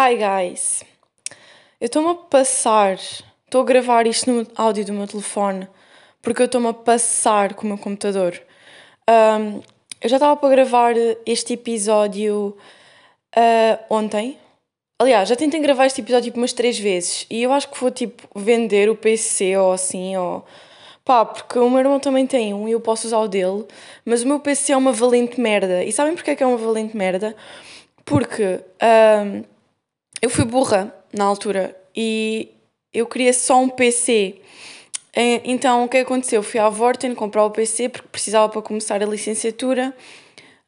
Hi guys! Eu estou-me a passar, estou a gravar isto no áudio do meu telefone porque eu estou-me a passar com o meu computador. Um, eu já estava para gravar este episódio uh, ontem. Aliás, já tentei gravar este episódio tipo umas três vezes e eu acho que vou tipo vender o PC ou assim, ou pá, porque o meu irmão também tem um e eu posso usar o dele, mas o meu PC é uma valente merda. E sabem porque é que é uma valente merda? Porque um, eu fui burra na altura e eu queria só um PC. Então o que aconteceu? Fui à Vorten comprar o PC porque precisava para começar a licenciatura.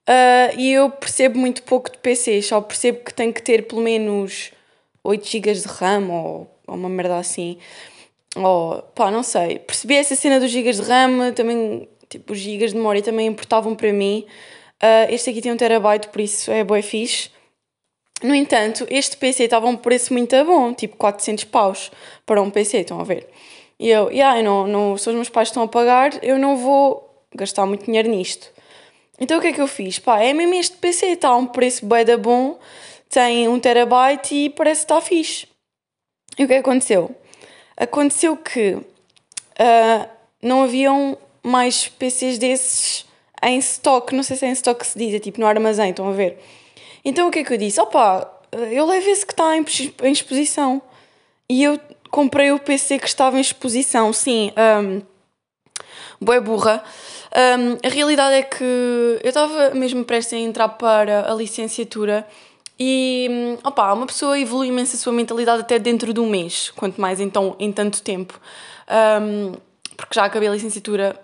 Uh, e eu percebo muito pouco de PCs, só percebo que tem que ter pelo menos 8 GB de RAM ou, ou uma merda assim. Ou pá, não sei. Percebi essa cena dos GB de RAM, também, tipo, os GB de memória também importavam para mim. Uh, este aqui tem um terabyte, por isso é bué fixe. No entanto, este PC estava a um preço muito bom, tipo 400 paus para um PC, estão a ver? E eu, yeah, eu não, não, se os meus pais estão a pagar, eu não vou gastar muito dinheiro nisto. Então o que é que eu fiz? Pá, é mesmo este PC, está a um preço bem da bom, tem 1 terabyte e parece que está fixe. E o que é que aconteceu? Aconteceu que uh, não haviam mais PCs desses em stock, não sei se é em stock que se diz, é tipo no armazém, estão a ver? Então o que é que eu disse? Opa, eu levo esse que está em, em exposição. E eu comprei o PC que estava em exposição, sim. Um, boa burra. Um, a realidade é que eu estava mesmo prestes a entrar para a licenciatura e, hum, opa, uma pessoa evolui imenso a sua mentalidade até dentro de um mês, quanto mais então em tanto tempo. Um, porque já acabei a licenciatura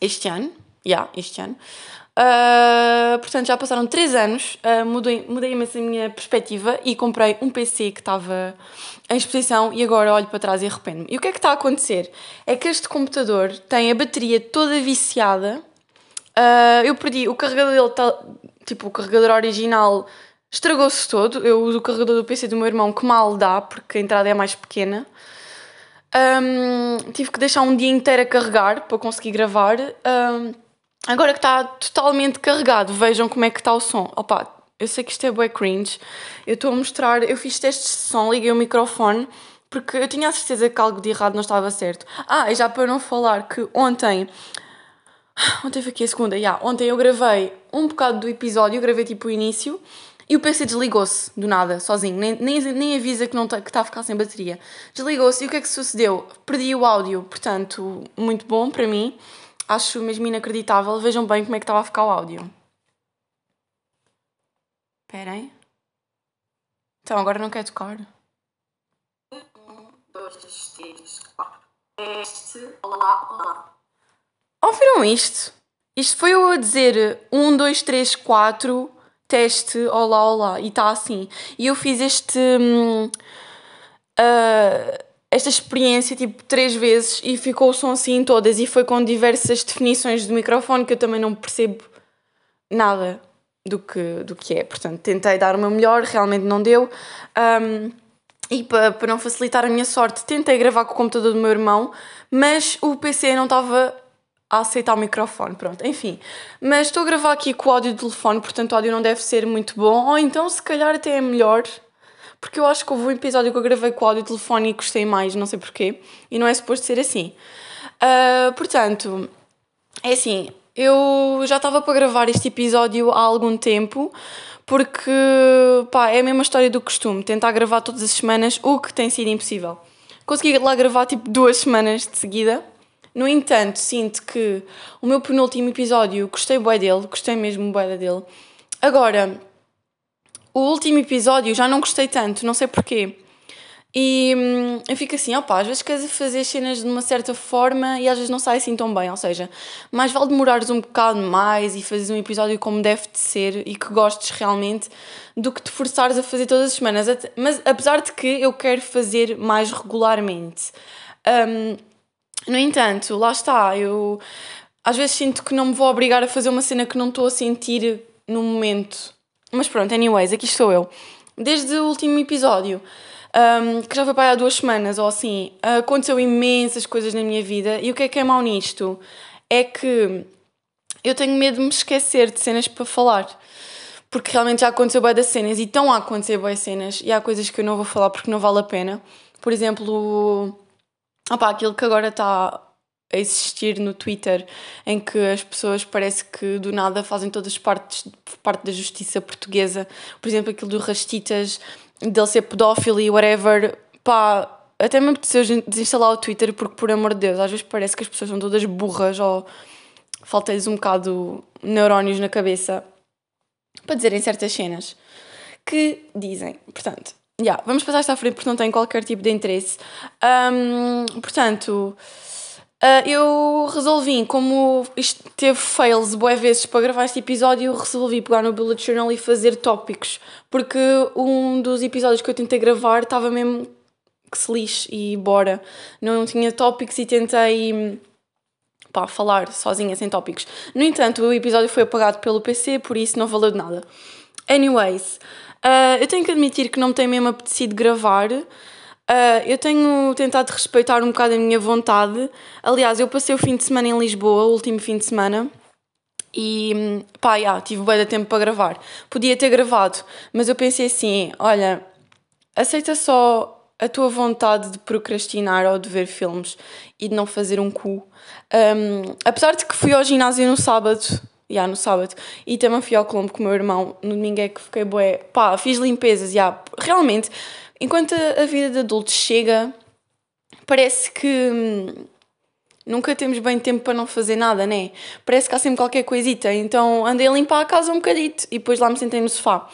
este ano, já, yeah, este ano. Uh, portanto, já passaram 3 anos, uh, mudei, mudei imenso a minha perspectiva e comprei um PC que estava em exposição e agora olho para trás e arrependo-me. E o que é que está a acontecer? É que este computador tem a bateria toda viciada. Uh, eu perdi, o carregador dele está, tipo, o carregador original estragou-se todo. Eu uso o carregador do PC do meu irmão que mal dá, porque a entrada é mais pequena. Um, tive que deixar um dia inteiro a carregar para conseguir gravar. Um, Agora que está totalmente carregado, vejam como é que está o som. Opa, eu sei que isto é bué cringe. Eu estou a mostrar, eu fiz testes de som, liguei o microfone, porque eu tinha a certeza que algo de errado não estava certo. Ah, e já para não falar que ontem... Ontem foi aqui a segunda, yeah, ontem eu gravei um bocado do episódio, gravei tipo o início, e o PC desligou-se do nada, sozinho, nem, nem, nem avisa que está tá a ficar sem bateria. Desligou-se e o que é que sucedeu? Perdi o áudio, portanto, muito bom para mim acho mesmo inacreditável. Vejam bem como é que estava a ficar o áudio. Esperem. Então, agora não quer tocar. Um, dois, três, quatro. Este, olá, olá. Ouviram isto? Isto foi eu a dizer um, dois, três, quatro, teste, olá, olá. E está assim. E eu fiz este. Hum, uh, esta experiência tipo três vezes e ficou o som assim em todas e foi com diversas definições do microfone que eu também não percebo nada do que, do que é. Portanto, tentei dar uma melhor, realmente não deu. Um, e para, para não facilitar a minha sorte, tentei gravar com o computador do meu irmão, mas o PC não estava a aceitar o microfone, pronto, enfim. Mas estou a gravar aqui com o áudio do telefone, portanto o áudio não deve ser muito bom, ou então se calhar até é melhor, porque eu acho que houve um episódio que eu gravei com áudio telefone e gostei mais, não sei porquê, e não é suposto ser assim. Uh, portanto, é assim, eu já estava para gravar este episódio há algum tempo, porque pá, é a mesma história do costume, tentar gravar todas as semanas, o que tem sido impossível. Consegui lá gravar tipo duas semanas de seguida. No entanto, sinto que o meu penúltimo episódio gostei bué dele, gostei mesmo bué dele. Agora, o último episódio já não gostei tanto, não sei porquê. E hum, eu fico assim, opa, às vezes queres fazer cenas de uma certa forma e às vezes não sai assim tão bem. Ou seja, mais vale demorares um bocado mais e fazeres um episódio como deve de ser e que gostes realmente do que te forçares a fazer todas as semanas. Mas apesar de que eu quero fazer mais regularmente. Um, no entanto, lá está, eu às vezes sinto que não me vou obrigar a fazer uma cena que não estou a sentir no momento. Mas pronto, anyways, aqui estou eu. Desde o último episódio, um, que já foi para há duas semanas ou assim, aconteceu imensas coisas na minha vida. E o que é que é mau nisto? É que eu tenho medo de me esquecer de cenas para falar. porque realmente já aconteceu bem das cenas e estão a acontecer boas cenas e há coisas que eu não vou falar porque não vale a pena. Por exemplo, opa, aquilo que agora está a existir no Twitter, em que as pessoas parece que do nada fazem todas partes parte da justiça portuguesa. Por exemplo, aquilo do Rastitas, dele ser pedófilo e whatever. Pá, até me apeteceu desinstalar o Twitter porque, por amor de Deus, às vezes parece que as pessoas são todas burras ou falta-lhes um bocado neurónios na cabeça para dizerem certas cenas que dizem. Portanto, já, yeah, vamos passar esta à frente porque não tem qualquer tipo de interesse. Um, portanto, uh, eu resolvi, como isto teve fails boé vezes para gravar este episódio, eu resolvi pegar no Bullet Journal e fazer tópicos, porque um dos episódios que eu tentei gravar estava mesmo que se lixe e bora. Não tinha tópicos e tentei pá, falar sozinha, sem tópicos. No entanto, o episódio foi apagado pelo PC, por isso não valeu de nada. Anyways, uh, eu tenho que admitir que não me tem mesmo apetecido gravar. Uh, eu tenho tentado respeitar um bocado a minha vontade. Aliás, eu passei o fim de semana em Lisboa, o último fim de semana. E pá, yeah, tive bem de tempo para gravar. Podia ter gravado, mas eu pensei assim: olha, aceita só a tua vontade de procrastinar ou de ver filmes e de não fazer um cu. Um, apesar de que fui ao ginásio no sábado, já no sábado, e também fui ao Colombo com o meu irmão, no domingo é que fiquei bué, pá, fiz limpezas, já, realmente, enquanto a, vida de adultos chega, parece que hum, nunca temos bem tempo para não fazer nada, né? Parece que há sempre qualquer coisita, então andei a limpar a casa um bocadito e depois lá me sentei no sofá.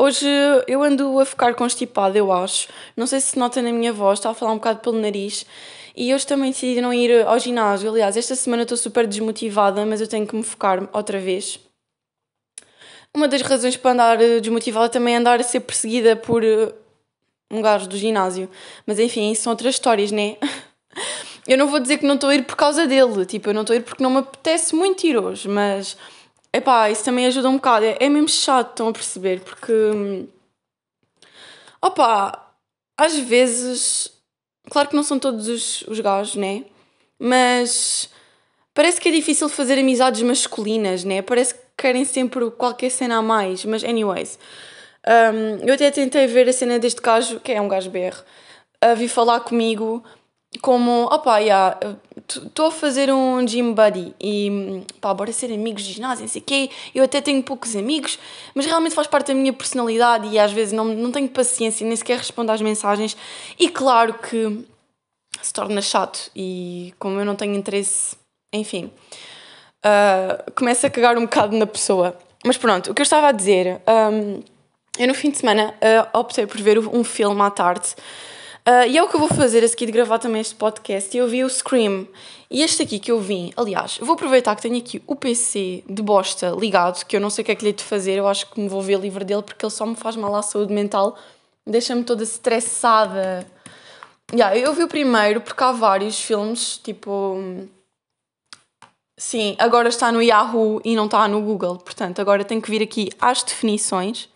Hoje eu ando a ficar constipada, eu acho. Não sei se nota na minha voz, está a falar um bocado pelo nariz. E hoje também decidi não ir ao ginásio. Aliás, esta semana estou super desmotivada, mas eu tenho que me focar outra vez. Uma das razões para andar desmotivada também é andar a ser perseguida por eh, um gajo do ginásio. Mas enfim, isso são outras histórias, né? Eu não vou dizer que não estou a ir por causa dele. Tipo, eu não estou a ir porque não me apetece muito ir hoje, mas Epá, isso também ajuda um bocado. É, é mesmo chato, estão a perceber? Porque. Hum, opá, às vezes. Claro que não são todos os, os gajos, né? Mas. Parece que é difícil fazer amizades masculinas, né? Parece que querem sempre qualquer cena a mais. Mas, anyways. Um, eu até tentei ver a cena deste gajo, que é um gajo BR, a vir falar comigo como, opá, estou a fazer um gym buddy e pá, bora ser amigos de ginásio, não sei o quê, eu até tenho poucos amigos, mas realmente faz parte da minha personalidade e às vezes não, não tenho paciência, nem sequer respondo às mensagens e claro que se torna chato e como eu não tenho interesse, enfim, uh, começa a cagar um bocado na pessoa. Mas pronto, o que eu estava a dizer, um, eu no fim de semana uh, optei por ver um filme à tarde Uh, e é o que eu vou fazer a seguir de gravar também este podcast. Eu vi o Scream. E este aqui que eu vim, aliás, vou aproveitar que tenho aqui o PC de bosta ligado, que eu não sei o que é que lhe de fazer, eu acho que me vou ver livre dele porque ele só me faz mal à saúde mental, deixa-me toda estressada. Yeah, eu vi o primeiro porque há vários filmes, tipo. Sim, agora está no Yahoo e não está no Google, portanto, agora tenho que vir aqui às definições.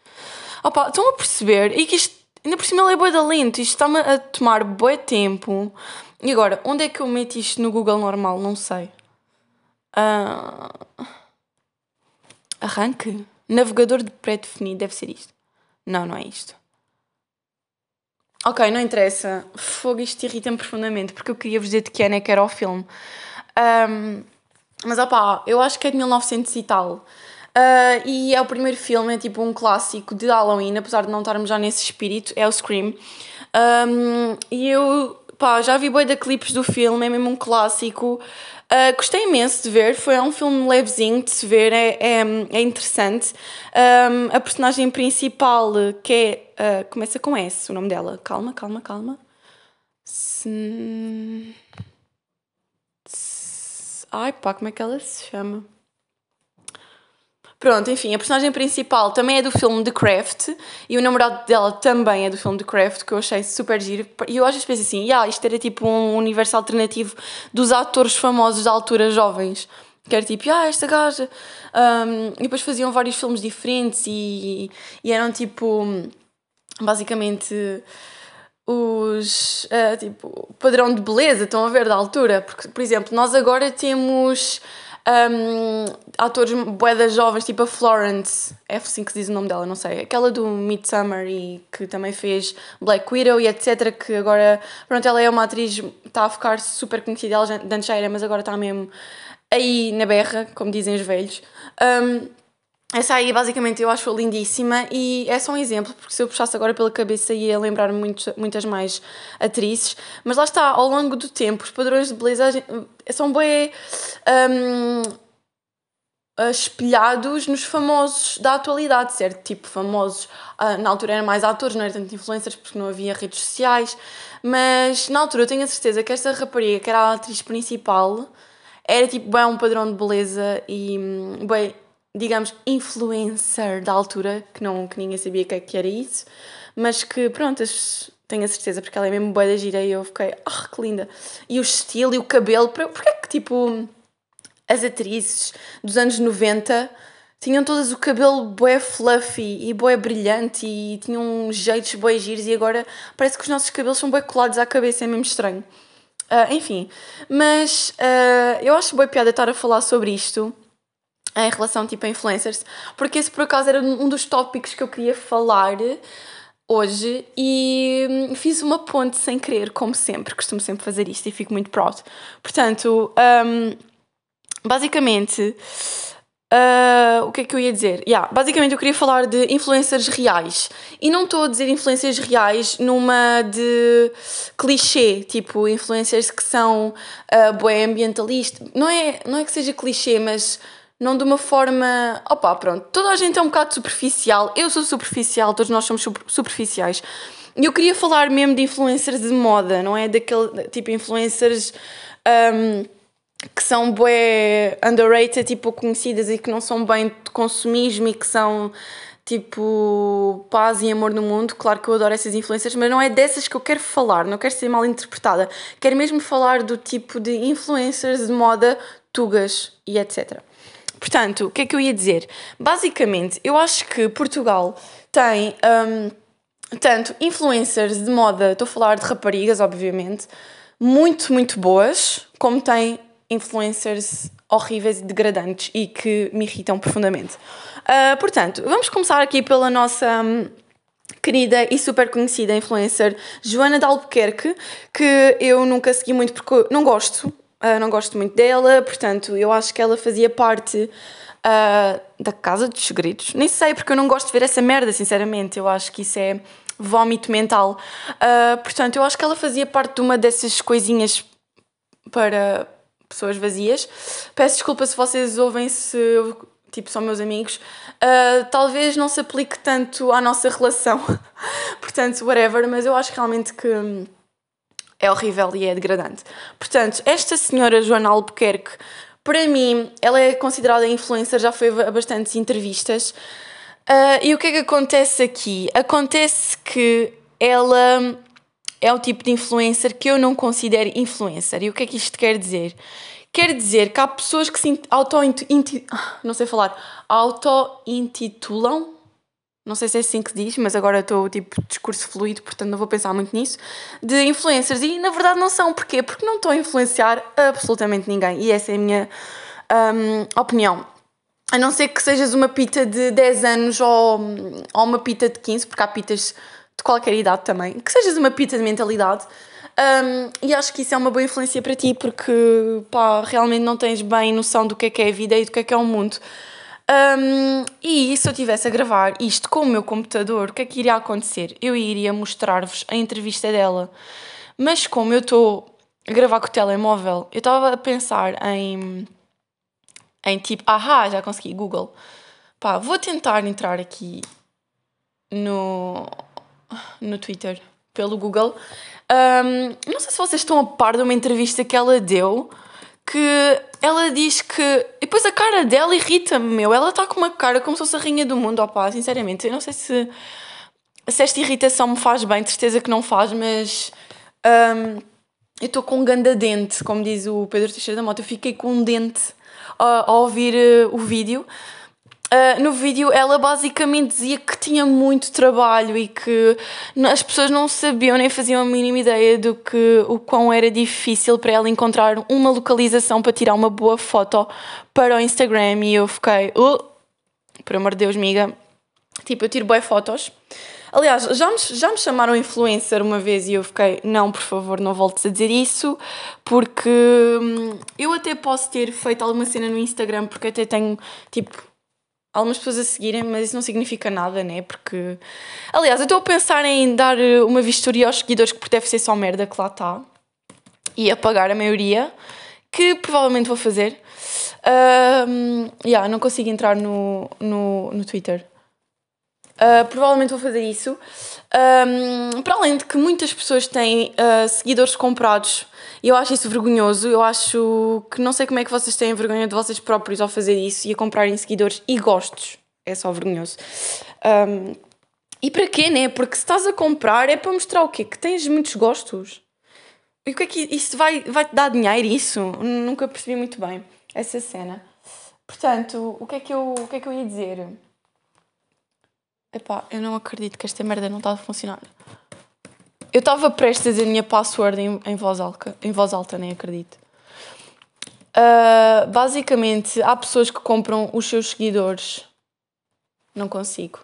Opa, estão a perceber? E que isto Ainda por cima ele é bué da lento, isto está-me a tomar bué tempo. E agora, onde é que eu meto isto no Google normal? Não sei. Uh... Arranque? Navegador de pré-definido, deve ser isto. Não, não é isto. Ok, não interessa. Fogo, isto irrita-me profundamente, porque eu queria vos dizer de que ano é que era o filme. Um, mas opá, eu acho que é de 1900 e tal. Uh, e é o primeiro filme, é tipo um clássico de Halloween, apesar de não estarmos já nesse espírito, é o Scream. Um, e eu pá, já vi boi de clipes do filme, é mesmo um clássico. Uh, gostei imenso de ver, foi um filme levezinho de se ver, é, é, é interessante. Um, a personagem principal, que é. Uh, começa com S, o nome dela. Calma, calma, calma. Ai pá, como é que ela se chama? Pronto, enfim, a personagem principal também é do filme The Craft e o namorado dela também é do filme The Craft, que eu achei super giro. E eu às vezes penso assim, yeah, isto era tipo um universo alternativo dos atores famosos da altura jovens. Que era tipo, ah, esta gaja. Um, e depois faziam vários filmes diferentes e, e eram tipo, basicamente, os, uh, tipo, padrão de beleza, estão a ver, da altura. Porque, por exemplo, nós agora temos Um, atores boedas jovens, tipo a Florence, é assim que se diz o nome dela, não sei. Aquela do Midsummer e que também fez Black Widow e etc. Que agora, pronto, ela é uma atriz, está a ficar super conhecida, ela antes já era, mas agora está mesmo aí na berra, como dizem os velhos. Um, essa aí, basicamente, eu acho lindíssima e é só um exemplo, porque se eu puxasse agora pela cabeça ia lembrar muitos, muitas mais atrizes, mas lá está, ao longo do tempo, os padrões de beleza são bem um, espelhados nos famosos da atualidade, certo? Tipo, famosos, uh, na altura eram mais atores, não eram tanto influencers porque não havia redes sociais, mas na altura eu tenho a certeza que esta rapariga, que era a atriz principal, era tipo bem um padrão de beleza e hum, bem digamos, influencer da altura, que, não, que ninguém sabia que, que era isso, mas que, pronto, tenho a certeza, porque ela é mesmo boa da gira e eu fiquei, ah, oh, que linda. E o estilo e o cabelo, porque é que, tipo, as atrizes dos anos 90 tinham todas o cabelo bué fluffy e bué brilhante e tinham jeitos bué giros e agora parece que os nossos cabelos são bué colados à cabeça, é mesmo estranho. Uh, enfim, mas uh, eu acho boa piada estar a falar sobre isto em relação tipo a influencers, porque esse por acaso era um dos tópicos que eu queria falar hoje e hum, fiz uma ponte sem querer, como sempre, costumo sempre fazer isto e fico muito proud. Portanto, um, basicamente, uh, o que é que eu ia dizer? Yeah, basicamente eu queria falar de influencers reais e não estou a dizer influencers reais numa de clichê, tipo influencers que são uh, bué ambientalista, não é, não é que seja clichê, mas não de uma forma. Opa, pronto, toda a gente é um bocado superficial, eu sou superficial, todos nós somos superficiais. E eu queria falar mesmo de influencers de moda, não é? Daquele tipo influencers um, que são bem underrated, tipo conhecidas e que não são bem de consumismo e que são tipo paz e amor no mundo. Claro que eu adoro essas influências, mas não é dessas que eu quero falar, não quero ser mal interpretada. Quero mesmo falar do tipo de influencers de moda, tugas e etc. Portanto, o que é que eu ia dizer? Basicamente, eu acho que Portugal tem um, tanto influencers de moda, estou a falar de raparigas, obviamente, muito, muito boas, como tem influencers horríveis e degradantes e que me irritam profundamente. Uh, portanto, vamos começar aqui pela nossa. Um, querida e super conhecida influencer Joana de Albuquerque, que eu nunca segui muito porque não gosto, Uh, não gosto muito dela, portanto, eu acho que ela fazia parte uh, da Casa dos Segredos. Nem sei, porque eu não gosto de ver essa merda, sinceramente. Eu acho que isso é vómito mental. Uh, portanto, eu acho que ela fazia parte de uma dessas coisinhas para pessoas vazias. Peço desculpa se vocês ouvem se tipo são meus amigos. Uh, talvez não se aplique tanto à nossa relação. portanto, whatever, mas eu acho realmente que é horrível e é degradante. Portanto, esta senhora Joana Albuquerque, para mim, ela é considerada influencer, já foi a bastantes entrevistas. Uh, e o que é que acontece aqui? Acontece que ela é o tipo de influencer que eu não considero influencer. E o que é que isto quer dizer? Quer dizer que há pessoas que se auto não sei falar, auto-intitulam não sei se é assim que diz, mas agora estou tipo discurso fluido, portanto não vou pensar muito nisso, de influencers. E na verdade não são. Porquê? Porque não estão a influenciar absolutamente ninguém. E essa é a minha um, opinião. A não ser que sejas uma pita de 10 anos ou, ou uma pita de 15, porque há pitas de qualquer idade também. Que sejas uma pita de mentalidade. Um, e acho que isso é uma boa influência para ti, porque pá, realmente não tens bem noção do que é que é a vida e do que é que é o mundo. Um, e se eu estivesse a gravar isto com o meu computador, o que é que iria acontecer? Eu iria mostrar-vos a entrevista dela. Mas como eu estou a gravar com o telemóvel, eu estava a pensar em. em tipo, ahá, já consegui, Google. Pá, vou tentar entrar aqui no. no Twitter, pelo Google. Um, não sei se vocês estão a par de uma entrevista que ela deu que ela diz que. E depois a cara dela irrita-me, meu. Ela está com uma cara como se fosse a rainha do mundo, opá, sinceramente. Eu não sei se, se esta irritação me faz bem, certeza que não faz, mas. Um, eu estou com um ganda dente, como diz o Pedro Teixeira da Mota. Eu fiquei com um dente a, a ouvir uh, o vídeo. Uh, no vídeo ela basicamente dizia que tinha muito trabalho e que as pessoas não sabiam nem faziam a mínima ideia do que o quão era difícil para ela encontrar uma localização para tirar uma boa foto para o Instagram e eu fiquei, uh, por amor de Deus, miga, tipo, eu tiro boas fotos. Aliás, já me, já me chamaram influencer uma vez e eu fiquei, não, por favor, não voltes a dizer isso, porque hum, eu até posso ter feito alguma cena no Instagram, porque até tenho, tipo, algumas pessoas a seguirem, mas isso não significa nada, né? Porque. Aliás, eu estou a pensar em dar eh, uma vistoria aos seguidores que deve ser só merda que lá está e apagar a maioria, que provavelmente vou fazer. Um, yeah, não consigo entrar no, no, no Twitter. Uh, provavelmente vou fazer isso. Um, para além de que muitas pessoas têm uh, seguidores comprados e eu acho isso vergonhoso. Eu acho que não sei como é que vocês têm vergonha de vocês próprios ao fazer isso e a comprarem seguidores e gostos. É só vergonhoso. Um, e para quê, né? Porque se estás a comprar é para mostrar o quê? Que tens muitos gostos. E o que é que isso vai, vai te dar dinheiro? Isso? Nunca percebi muito bem essa cena. Portanto, o que é que eu, o que é que eu ia dizer? Epá, eu não acredito que esta merda não está a funcionar. Eu estava prestes a dizer a minha password em, em, voz, alta, em voz alta, nem acredito. Uh, basicamente, há pessoas que compram os seus seguidores. Não consigo.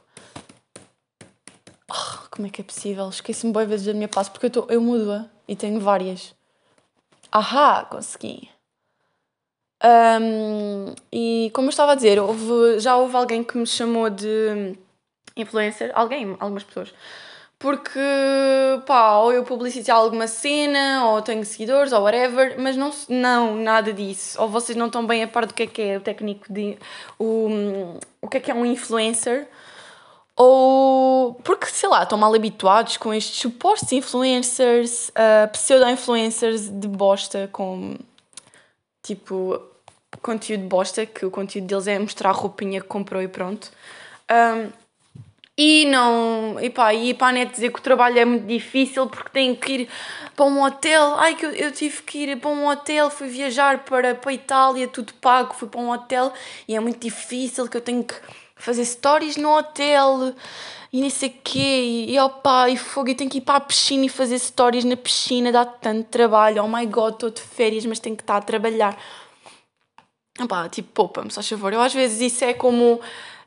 Oh, como é que é possível? Esqueci-me boas vezes da minha passo porque eu, eu mudo-a e tenho várias. Ahá, consegui. Um, e como eu estava a dizer, houve, já houve alguém que me chamou de influencer, alguém, algumas pessoas, porque, pá, ou eu publicitei alguma cena, ou tenho seguidores, ou whatever, mas não, não nada disso. Ou vocês não estão bem a par do que é que é o técnico de. o, o que é que é um influencer. Ou porque, sei lá, estão mal habituados com estes supostos influencers, uh, pseudo-influencers de bosta, com tipo conteúdo de bosta, que o conteúdo deles é mostrar a roupinha que comprou e pronto. Um, e não, e pá, e para a net dizer que o trabalho é muito difícil porque tenho que ir para um hotel. Ai, que eu, eu tive que ir para um hotel, fui viajar para, para a Itália, tudo pago, fui para um hotel e é muito difícil que eu tenho que fazer stories no hotel e nem sei quê. E, opá, e fogo, e tenho que ir para a piscina e fazer stories na piscina, dá tanto trabalho. Oh my god, estou de férias, mas tenho que estar a trabalhar. Opá, tipo, poupa-me, só favor. Eu às vezes isso é como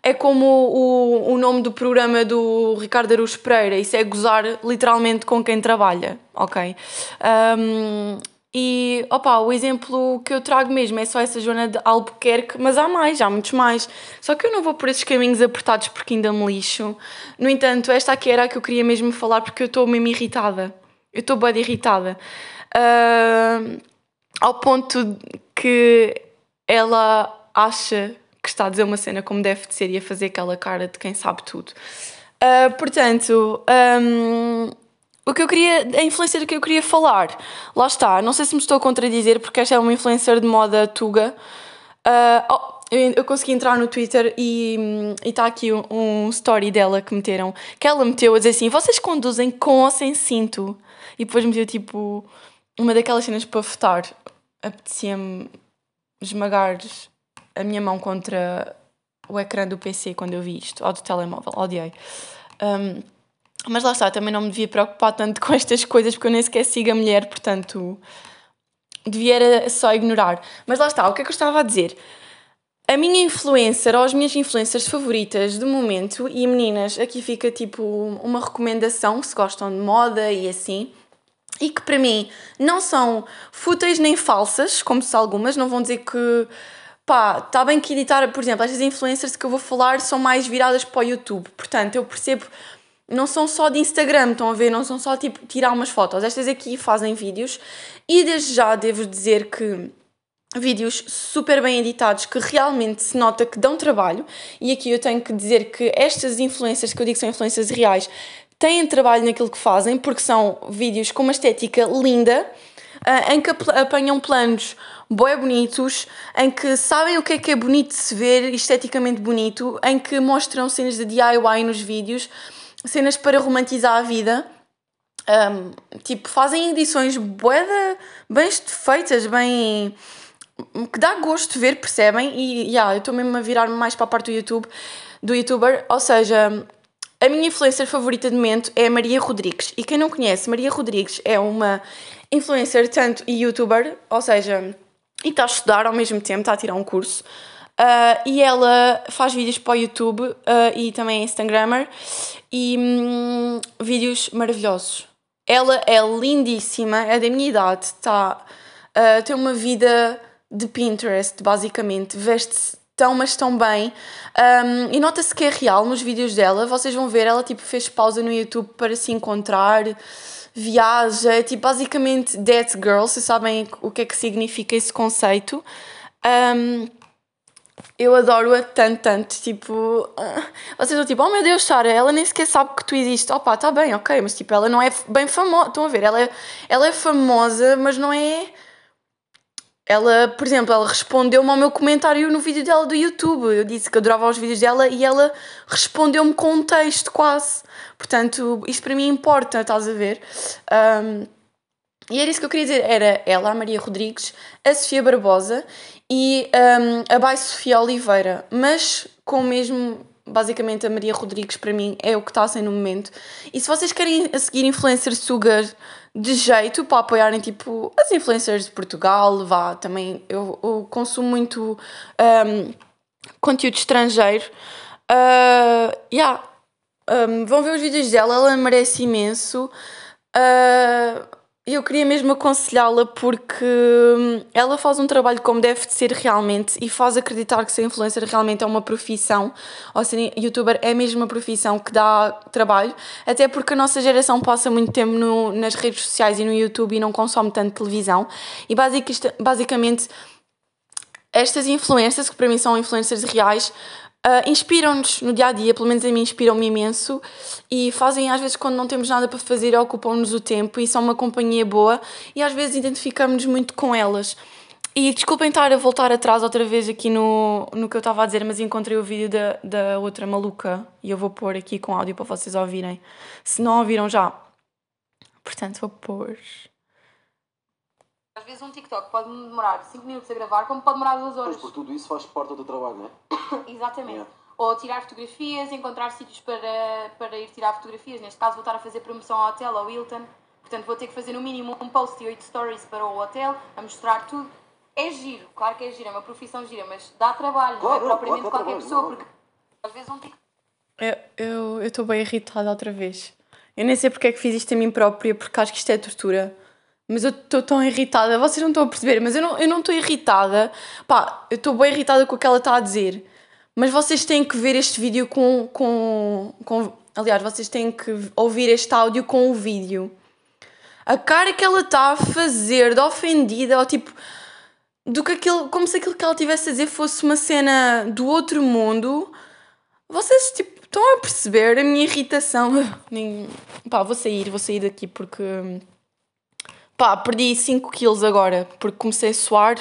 é como o, o nome do programa do Ricardo Aruz Pereira, isso é gozar literalmente com quem trabalha, ok? Um, e, opa, o exemplo que eu trago mesmo é só essa zona de Albuquerque, mas há mais, há muitos mais. Só que eu não vou por esses caminhos apertados porque ainda me lixo. No entanto, esta aqui era a que eu queria mesmo falar porque eu estou mesmo irritada. Eu estou bem irritada. Uh, ao ponto que ela acha que está a dizer uma cena como deve de ser e a fazer aquela cara de quem sabe tudo. Uh, portanto, um, o que eu queria, a influencer que eu queria falar, lá está, não sei se me estou a contradizer porque esta é uma influencer de moda tuga. Uh, oh, eu consegui entrar no Twitter e está aqui um, um, story dela que meteram, que ela meteu a dizer assim: vocês conduzem com ou sem cinto? E depois meteu tipo uma daquelas cenas para votar. Apetecia-me esmagar a minha mão contra o ecrã do PC quando eu vi isto, ou do telemóvel, odiei. Um, mas lá está, também não me devia preocupar tanto com estas coisas porque eu nem sequer sigo a mulher, portanto devia só ignorar. Mas lá está, o que é que eu estava a dizer? A minha influencer, ou as minhas influencers favoritas do momento, e meninas, aqui fica tipo uma recomendação se gostam de moda e assim, e que para mim não são fúteis nem falsas, como se algumas, não vão dizer que pá, está bem que editar, por exemplo, estas influencers que eu vou falar são mais viradas para o YouTube, portanto eu percebo, não são só de Instagram, estão a ver, não são só tipo tirar umas fotos, estas aqui fazem vídeos e desde já devo dizer que vídeos super bem editados que realmente se nota que dão trabalho. E aqui eu tenho que dizer que estas influências que eu digo são influências reais têm trabalho naquilo que fazem porque são vídeos com uma estética linda uh, em que apanham planos bué bonitos, em que sabem o que é que é bonito de se ver, esteticamente bonito, em que mostram cenas de DIY nos vídeos, cenas para romantizar a vida. Um, tipo, fazem edições bué bem feitas, bem, que dá gosto de ver, percebem? E yeah, eu estou mesmo a virar-me mais para a parte do YouTube, do youtuber, ou seja, a minha influencer favorita de momento é a Maria Rodrigues. E quem não conhece, Maria Rodrigues é uma influencer tanto e youtuber, ou seja, e está a estudar ao mesmo tempo, está a tirar um curso. Uh, e ela faz vídeos para o YouTube uh, e também é Instagrammer e um, vídeos maravilhosos. Ela é lindíssima, é da minha idade, está uh, tem uma vida de Pinterest, basicamente, veste-se tão, mas tão bem. Um, e nota-se que é real nos vídeos dela. Vocês vão ver, ela tipo fez pausa no YouTube para se encontrar, viaja, é tipo basicamente Dead Girl, se sabem o que é que significa esse conceito. Um, eu adoro-a tanto, tanto, tipo... Uh, vocês estão tipo, oh meu Deus, Sara, ela nem sequer sabe que tu existes. Opa, tá bem, ok, mas tipo, ela não é bem famosa, estão a ver, ela é, ela é famosa, mas não é... Ela, por exemplo, ela respondeu-me ao meu comentário no vídeo dela do YouTube. Eu disse que adorava os vídeos dela e ela respondeu-me com um texto quase. Portanto, isto para mim importa, estás a ver? Um, e era isso que eu queria dizer. Era ela, a Maria Rodrigues, a Sofia Barbosa e um, a Bai Sofia Oliveira. Mas com o mesmo basicamente a Maria Rodrigues para mim é o que está a ser no momento. E se vocês querem seguir influencer sugar de jeito para apoiarem tipo as influencers de Portugal, vá, também eu, eu consumo muito um, conteúdo estrangeiro. Uh, yeah. Um, vão ver os vídeos dela, ela merece imenso. Uh, eu queria mesmo aconselhá-la porque hum, ela faz um trabalho como deve de ser realmente e faz acreditar que ser influencer realmente é uma profissão, ou ser youtuber é mesmo uma profissão que dá trabalho, até porque a nossa geração passa muito tempo no, nas redes sociais e no YouTube e não consome tanto televisão. E basicamente estas influências, que para mim são influencers reais, uh, inspiram-nos no dia a dia, pelo menos a mim inspiram-me imenso e fazem às vezes quando não temos nada para fazer, ocupam-nos o tempo e são uma companhia boa e às vezes identificamos-nos muito com elas. E desculpem estar a voltar atrás outra vez aqui no, no que eu estava a dizer, mas encontrei o vídeo da, da outra maluca e eu vou pôr aqui com áudio para vocês ouvirem. Se não ouviram já. Portanto, vou pôr. Às vezes um TikTok pode demorar 5 minutos a gravar, como pode demorar 2 horas. Pois, por tudo isso faz parte do teu trabalho, não é? Exatamente. Yeah. Ou tirar fotografias, encontrar sítios para, para ir tirar fotografias. Neste caso, vou estar a fazer promoção ao hotel, ao Hilton. Portanto, vou ter que fazer no mínimo um post e 8 stories para o hotel, a mostrar tudo. É giro, claro que é giro, é uma profissão gira, mas dá trabalho, claro, não é propriamente claro, qualquer pessoa, porque às vezes um TikTok. Eu estou bem irritada outra vez. Eu nem sei porque é que fiz isto a mim própria, porque acho que isto é tortura mas eu estou tão irritada, vocês não estão a perceber, mas eu não estou eu não irritada, pá, eu estou bem irritada com o que ela está a dizer, mas vocês têm que ver este vídeo com, com, com. Aliás, vocês têm que ouvir este áudio com o vídeo. A cara que ela está a fazer de ofendida, ou tipo. Do que aquilo, como se aquilo que ela tivesse a dizer fosse uma cena do outro mundo. Vocês, tipo, estão a perceber a minha irritação? Pá, vou sair, vou sair daqui porque pá, perdi 5 quilos agora, porque comecei a suar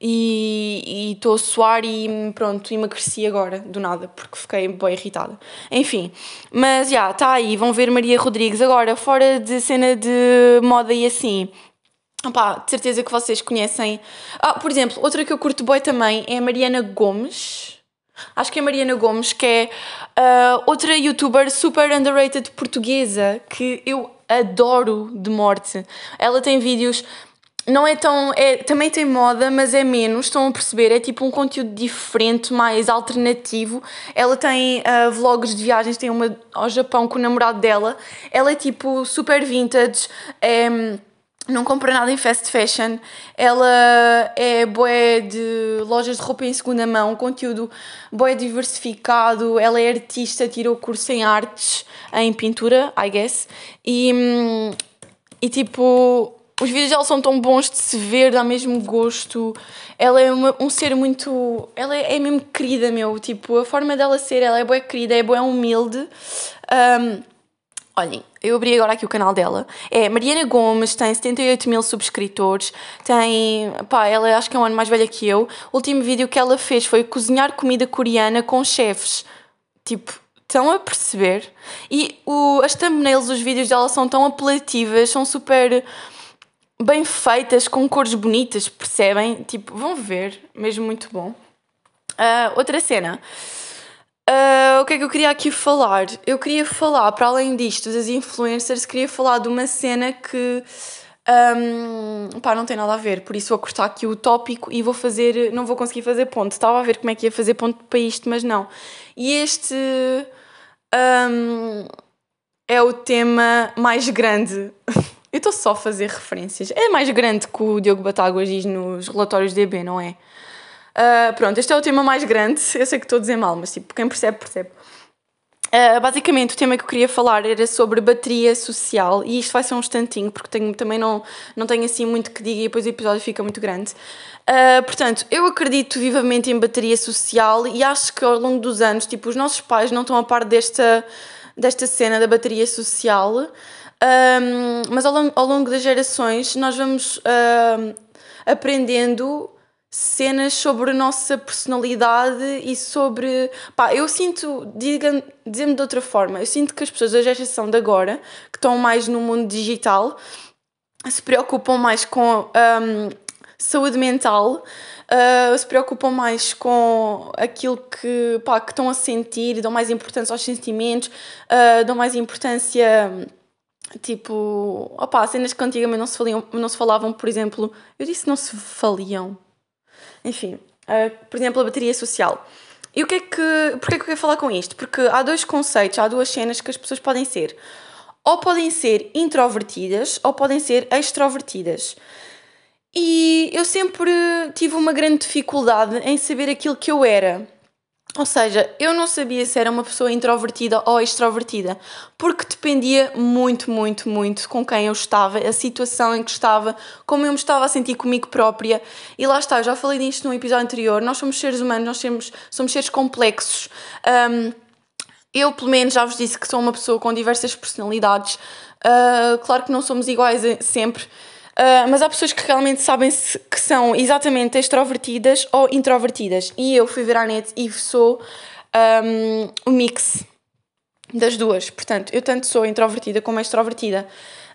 e estou a suar e pronto, emagreci agora, do nada, porque fiquei bem irritada. Enfim, mas já, está aí, vão ver Maria Rodrigues. Agora, fora de cena de moda e assim, Opá, de certeza que vocês conhecem. Ah, por exemplo, outra que eu curto bem também é a Mariana Gomes. Acho que é a Mariana Gomes, que é uh, outra youtuber super underrated portuguesa que eu adoro de morte. Ela tem vídeos não é tão. É, também tem moda, mas é menos, estão a perceber? É tipo um conteúdo diferente, mais alternativo. Ela tem uh, vlogs de viagens, tem uma ao Japão com o namorado dela. Ela é tipo super vintage. É, não compra nada em fast fashion. Ela é boé de lojas de roupa em segunda mão, conteúdo boé diversificado. Ela é artista, tirou curso em artes, em pintura, I guess. E, e tipo, os vídeos dela são tão bons de se ver, dá mesmo gosto. Ela é uma, um ser muito. Ela é, é, mesmo querida, meu. Tipo, a forma dela ser, ela é boa querida, é boa humilde. Um, Olhem, eu abri agora aqui o canal dela. É Mariana Gomes, tem 78 mil subscritores. Tem. pá, ela acho que é um ano mais velha que eu. O último vídeo que ela fez foi cozinhar comida coreana com chefes. Tipo, estão a perceber? E o, as thumbnails, os vídeos dela são tão apelativas, são super. bem feitas, com cores bonitas, percebem? Tipo, vão ver, mesmo muito bom. Uh, outra cena. Uh, o que é que eu queria aqui falar? Eu queria falar, para além disto, das influencers, queria falar de uma cena que um, pá, não tem nada a ver, por isso vou cortar aqui o tópico e vou fazer, não vou conseguir fazer ponto. Estava a ver como é que ia fazer ponto para isto, mas não. E este um, é o tema mais grande. Eu estou só a fazer referências. É mais grande que o Diogo Batáguas diz nos relatórios DB, não é? Uh, pronto, este é o tema mais grande. Eu sei que estou a dizer mal, mas tipo, quem percebe, percebe. Uh, basicamente, o tema que eu queria falar era sobre bateria social e isto vai ser um instantinho porque tenho, também não, não tenho assim muito que diga e depois o episódio fica muito grande. Uh, portanto, eu acredito vivamente em bateria social e acho que ao longo dos anos, tipo, os nossos pais não estão a par desta, desta cena da bateria social, mas ao longo, ao longo das gerações nós vamos uh, aprendendo cenas sobre a nossa personalidade e sobre. Pá, eu sinto, dizendo de outra forma, eu sinto que as pessoas da geração de agora, que estão mais no mundo digital, se preocupam mais com um, saúde mental, uh, se preocupam mais com aquilo que, pá, que estão a sentir, dão mais importância aos sentimentos, uh, dão mais importância tipo, opá, cenas que antigamente não se, faliam, não se falavam, por exemplo, eu disse não se faliam, enfim, uh, por exemplo, a bateria social. E o que é que. Porquê é que eu quero falar com isto? Porque há dois conceitos, há duas cenas que as pessoas podem ser. Ou podem ser introvertidas ou podem ser extrovertidas. E eu sempre tive uma grande dificuldade em saber aquilo que eu era. Ou seja, eu não sabia se era uma pessoa introvertida ou extrovertida, porque dependia muito, muito, muito com quem eu estava, a situação em que estava, como eu me estava a sentir comigo própria. E lá está, eu já falei disto no episódio anterior, nós somos seres humanos, nós somos, somos seres complexos. Um, eu, pelo menos, já vos disse que sou uma pessoa com diversas personalidades. Uh, claro que não somos iguais sempre, Uh, mas há pessoas que realmente sabem -se que são exatamente extrovertidas ou introvertidas. E eu fui ver a net e sou um, um mix das duas. Portanto, eu tanto sou introvertida como extrovertida.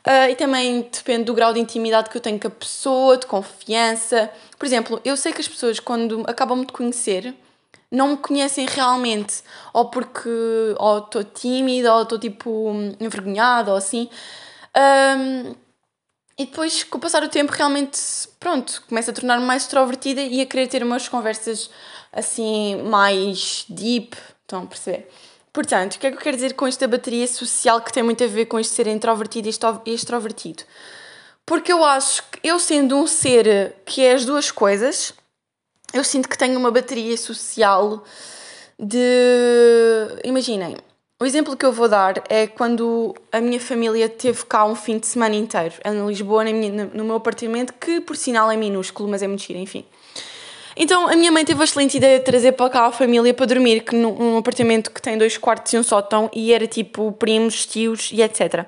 Uh, e também depende do grau de intimidade que eu tenho com a pessoa, de confiança. Por exemplo, eu sei que as pessoas, quando acabam de conhecer, não me conhecem realmente, ou porque ou estou tímida, ou estou tipo envergonhada, ou assim. Um, e depois, com o passar do tempo, realmente, pronto, começo a tornar-me mais extrovertida e a querer ter umas conversas assim mais deep, estão a perceber? Portanto, o que é que eu quero dizer com esta bateria social que tem muito a ver com isto ser introvertido e extrovertido? Porque eu acho que eu sendo um ser que é as duas coisas, eu sinto que tenho uma bateria social de. Imaginem, o exemplo que eu vou dar é quando a minha família teve cá um fim de semana inteiro, em Lisboa, no meu apartamento, que por sinal é minúsculo, mas é muito giro, enfim. Então a minha mãe teve a excelente ideia de trazer para cá a família para dormir, que num, num apartamento que tem dois quartos e um sótão, e era tipo primos, tios e etc.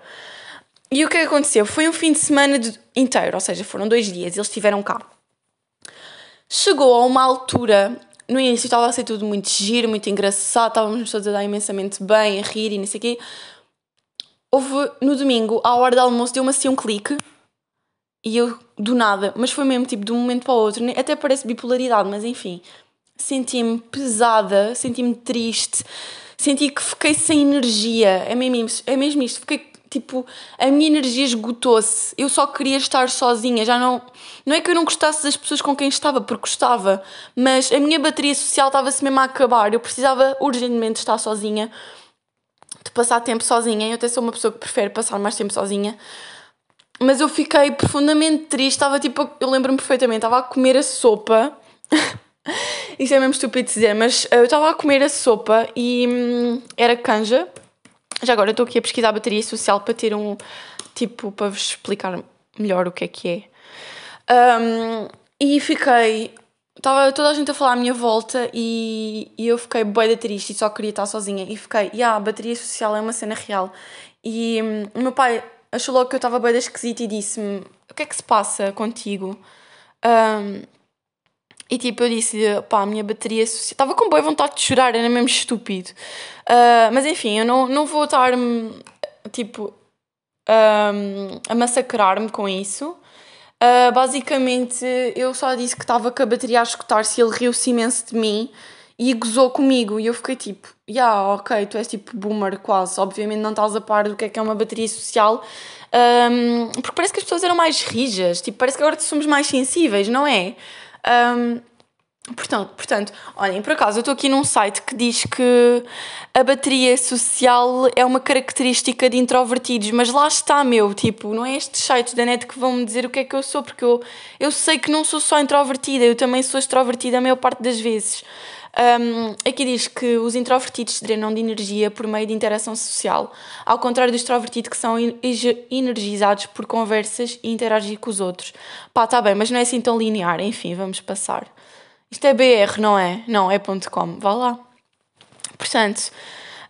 E o que aconteceu? Foi um fim de semana de, inteiro, ou seja, foram dois dias, eles estiveram cá. Chegou a uma altura no início estava a ser tudo muito giro, muito engraçado, estávamos todos a dar imensamente bem, a rir e não sei o quê. Houve no domingo, à hora do almoço, deu-me assim um clique e eu, do nada, mas foi mesmo tipo de um momento para o outro, até parece bipolaridade, mas enfim, senti-me pesada, senti-me triste, senti que fiquei sem energia, é mesmo, é mesmo isto, fiquei tipo, a minha energia esgotou-se. Eu só queria estar sozinha, já não. Não é que eu não gostasse das pessoas com quem estava, porque gostava, mas a minha bateria social estava-se mesmo a acabar. Eu precisava urgentemente estar sozinha, de passar tempo sozinha. Eu até sou uma pessoa que prefere passar mais tempo sozinha. Mas eu fiquei profundamente triste. Estava tipo, eu lembro-me perfeitamente, estava a comer a sopa. Isso é mesmo estúpido dizer, mas eu estava a comer a sopa e hum, era canja já agora estou aqui a pesquisar a bateria social para ter um tipo para vos explicar melhor o que é que é. Um, e fiquei. Estava toda a gente a falar à minha volta e, e eu fiquei boa triste e só queria estar sozinha. E fiquei, yeah, a bateria social é uma cena real. E um, o meu pai achou logo que eu estava bem esquisita e disse-me: O que é que se passa contigo? Um, e tipo, eu disse-lhe, pá, a minha bateria social. Estava com boa vontade de chorar, era mesmo estúpido. Uh, mas enfim, eu não, não vou estar, tipo, um, a massacrar-me com isso. Uh, basicamente, eu só disse que estava com a bateria a escutar-se ele riu-se imenso de mim e gozou comigo. E eu fiquei tipo, yeah, ok, tu és tipo boomer quase. Obviamente não estás a par do que é que é uma bateria social. Um, porque parece que as pessoas eram mais rijas, tipo, parece que agora somos mais sensíveis, não é? Um, Portanto, portanto, olhem, por acaso eu estou aqui num site que diz que a bateria social é uma característica de introvertidos, mas lá está, meu, tipo, não é estes sites da net que vão me dizer o que é que eu sou, porque eu, eu sei que não sou só introvertida, eu também sou extrovertida a maior parte das vezes. Um, aqui diz que os introvertidos drenam de energia por meio de interação social, ao contrário dos extrovertidos que são energizados por conversas e interagir com os outros. Pá, tá bem, mas não é assim tão linear, enfim, vamos passar. Isto é BR, não é? Não, é .com. Vá lá. Portanto,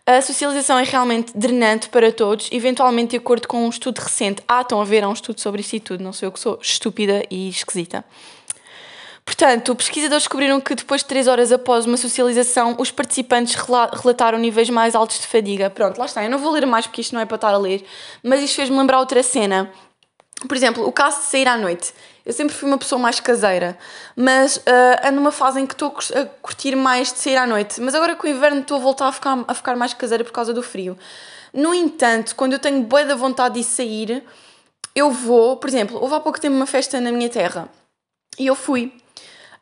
a socialização é realmente drenante para todos, eventualmente de acordo com um estudo recente. Ah, estão a ver, há um estudo sobre isto e tudo, não sei eu que sou estúpida e esquisita. Portanto, pesquisadores descobriram que depois de 3 horas após uma socialização, os participantes relataram níveis mais altos de fadiga. Pronto, lá está. Eu não vou ler mais porque isto não é para estar a ler, mas isto fez-me lembrar outra cena. Por exemplo, o caso de sair à noite. Eu sempre fui uma pessoa mais caseira, mas uh, ando numa fase em que estou a curtir mais de sair à noite. Mas agora com o inverno estou a voltar a ficar, a ficar mais caseira por causa do frio. No entanto, quando eu tenho boa da vontade de sair, eu vou, por exemplo, houve há pouco tempo uma festa na minha terra e eu fui.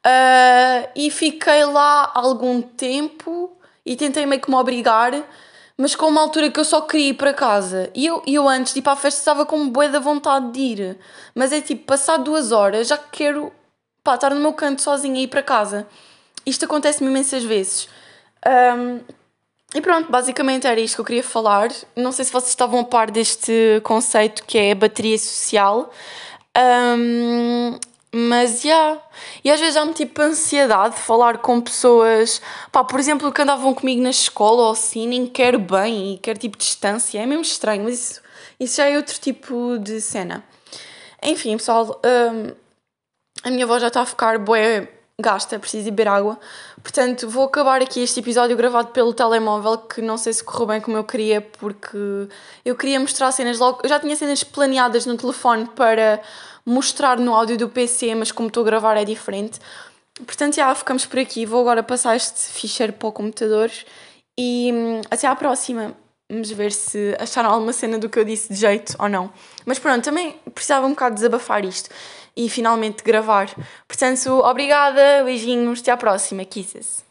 Uh, e fiquei lá algum tempo e tentei meio que me obrigar mas com uma altura que eu só queria ir para casa. E eu, eu antes de ir para a festa estava com boa da vontade de ir. Mas é tipo, passar duas horas já quero pá, estar no meu canto sozinha e ir para casa. Isto acontece-me imensas vezes. Um, e pronto, basicamente era isto que eu queria falar. Não sei se vocês estavam a par deste conceito que é a bateria social. Um, mas, já. Yeah. E às vezes dá-me tipo ansiedade de falar com pessoas, pá, por exemplo, que andavam comigo na escola ou assim, nem quero bem e quero tipo distância. É mesmo estranho, mas isso, isso já é outro tipo de cena. Enfim, pessoal, hum, a minha voz já está a ficar boé gasta, preciso beber água. Portanto, vou acabar aqui este episódio gravado pelo telemóvel, que não sei se correu bem como eu queria, porque eu queria mostrar cenas logo. Eu já tinha cenas planeadas no telefone para mostrar no áudio do PC, mas como estou a gravar é diferente. Portanto, já ficamos por aqui. Vou agora passar este ficheiro para o computador e hum, até à próxima. Vamos ver se acharam alguma cena do que eu disse de jeito ou não. Mas pronto, também precisava um bocado desabafar isto e finalmente gravar. Portanto, obrigada, beijinhos, até à próxima. Kisses.